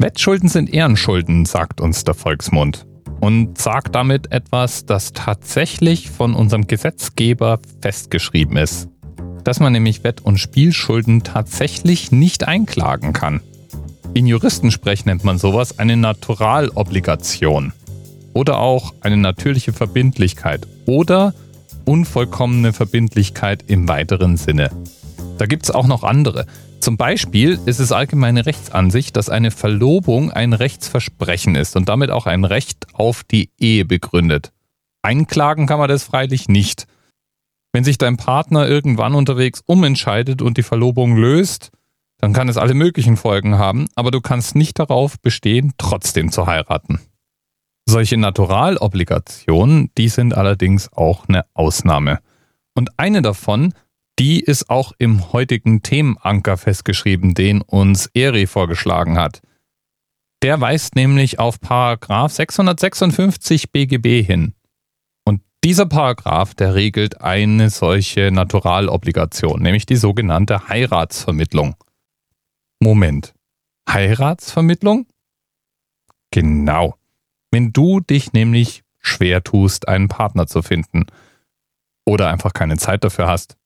Wettschulden sind Ehrenschulden, sagt uns der Volksmund. Und sagt damit etwas, das tatsächlich von unserem Gesetzgeber festgeschrieben ist. Dass man nämlich Wett- und Spielschulden tatsächlich nicht einklagen kann. In Juristensprech nennt man sowas eine Naturalobligation. Oder auch eine natürliche Verbindlichkeit. Oder unvollkommene Verbindlichkeit im weiteren Sinne. Da gibt es auch noch andere. Zum Beispiel ist es allgemeine Rechtsansicht, dass eine Verlobung ein Rechtsversprechen ist und damit auch ein Recht auf die Ehe begründet. Einklagen kann man das freilich nicht. Wenn sich dein Partner irgendwann unterwegs umentscheidet und die Verlobung löst, dann kann es alle möglichen Folgen haben, aber du kannst nicht darauf bestehen, trotzdem zu heiraten. Solche Naturalobligationen, die sind allerdings auch eine Ausnahme. Und eine davon die ist auch im heutigen Themenanker festgeschrieben, den uns Eri vorgeschlagen hat. Der weist nämlich auf Paragraph 656 BGB hin. Und dieser Paragraph, der regelt eine solche Naturalobligation, nämlich die sogenannte Heiratsvermittlung. Moment. Heiratsvermittlung? Genau. Wenn du dich nämlich schwer tust, einen Partner zu finden oder einfach keine Zeit dafür hast,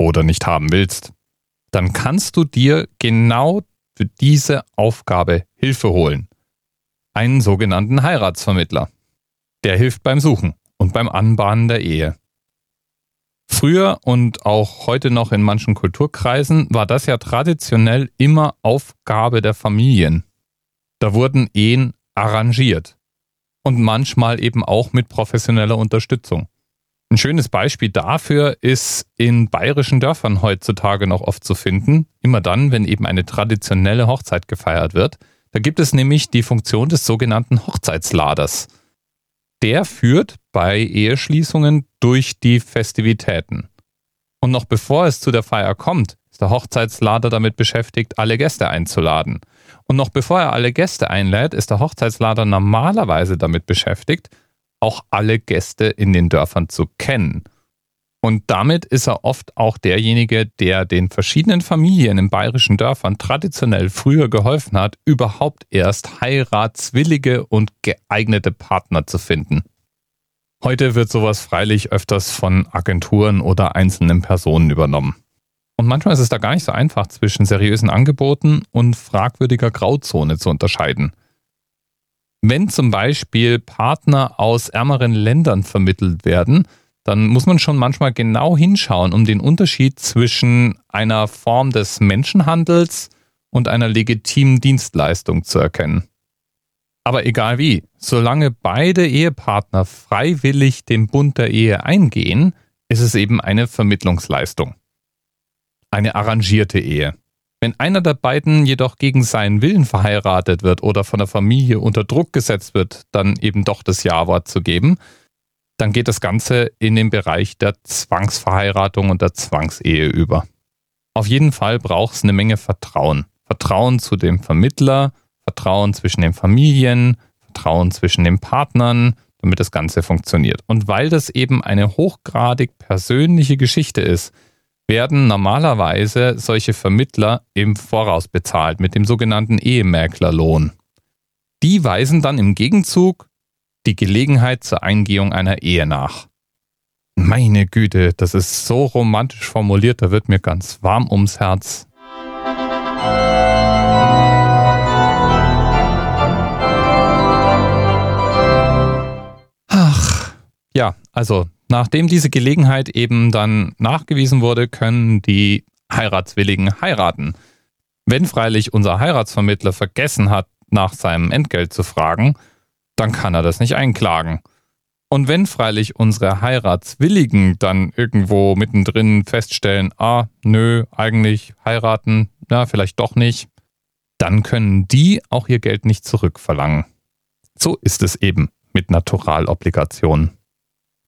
oder nicht haben willst, dann kannst du dir genau für diese Aufgabe Hilfe holen. Einen sogenannten Heiratsvermittler. Der hilft beim Suchen und beim Anbahnen der Ehe. Früher und auch heute noch in manchen Kulturkreisen war das ja traditionell immer Aufgabe der Familien. Da wurden Ehen arrangiert und manchmal eben auch mit professioneller Unterstützung. Ein schönes Beispiel dafür ist in bayerischen Dörfern heutzutage noch oft zu finden, immer dann, wenn eben eine traditionelle Hochzeit gefeiert wird. Da gibt es nämlich die Funktion des sogenannten Hochzeitsladers. Der führt bei Eheschließungen durch die Festivitäten. Und noch bevor es zu der Feier kommt, ist der Hochzeitslader damit beschäftigt, alle Gäste einzuladen. Und noch bevor er alle Gäste einlädt, ist der Hochzeitslader normalerweise damit beschäftigt, auch alle Gäste in den Dörfern zu kennen. Und damit ist er oft auch derjenige, der den verschiedenen Familien in bayerischen Dörfern traditionell früher geholfen hat, überhaupt erst heiratswillige und geeignete Partner zu finden. Heute wird sowas freilich öfters von Agenturen oder einzelnen Personen übernommen. Und manchmal ist es da gar nicht so einfach, zwischen seriösen Angeboten und fragwürdiger Grauzone zu unterscheiden. Wenn zum Beispiel Partner aus ärmeren Ländern vermittelt werden, dann muss man schon manchmal genau hinschauen, um den Unterschied zwischen einer Form des Menschenhandels und einer legitimen Dienstleistung zu erkennen. Aber egal wie, solange beide Ehepartner freiwillig den Bund der Ehe eingehen, ist es eben eine Vermittlungsleistung. Eine arrangierte Ehe. Wenn einer der beiden jedoch gegen seinen Willen verheiratet wird oder von der Familie unter Druck gesetzt wird, dann eben doch das Ja-Wort zu geben, dann geht das Ganze in den Bereich der Zwangsverheiratung und der Zwangsehe über. Auf jeden Fall braucht es eine Menge Vertrauen. Vertrauen zu dem Vermittler, Vertrauen zwischen den Familien, Vertrauen zwischen den Partnern, damit das Ganze funktioniert. Und weil das eben eine hochgradig persönliche Geschichte ist, werden normalerweise solche Vermittler im Voraus bezahlt mit dem sogenannten Ehemäklerlohn. Die weisen dann im Gegenzug die Gelegenheit zur Eingehung einer Ehe nach. Meine Güte, das ist so romantisch formuliert, da wird mir ganz warm ums Herz. Ach, ja, also Nachdem diese Gelegenheit eben dann nachgewiesen wurde, können die Heiratswilligen heiraten. Wenn freilich unser Heiratsvermittler vergessen hat, nach seinem Entgelt zu fragen, dann kann er das nicht einklagen. Und wenn freilich unsere Heiratswilligen dann irgendwo mittendrin feststellen, ah, nö, eigentlich heiraten, na, vielleicht doch nicht, dann können die auch ihr Geld nicht zurückverlangen. So ist es eben mit Naturalobligationen.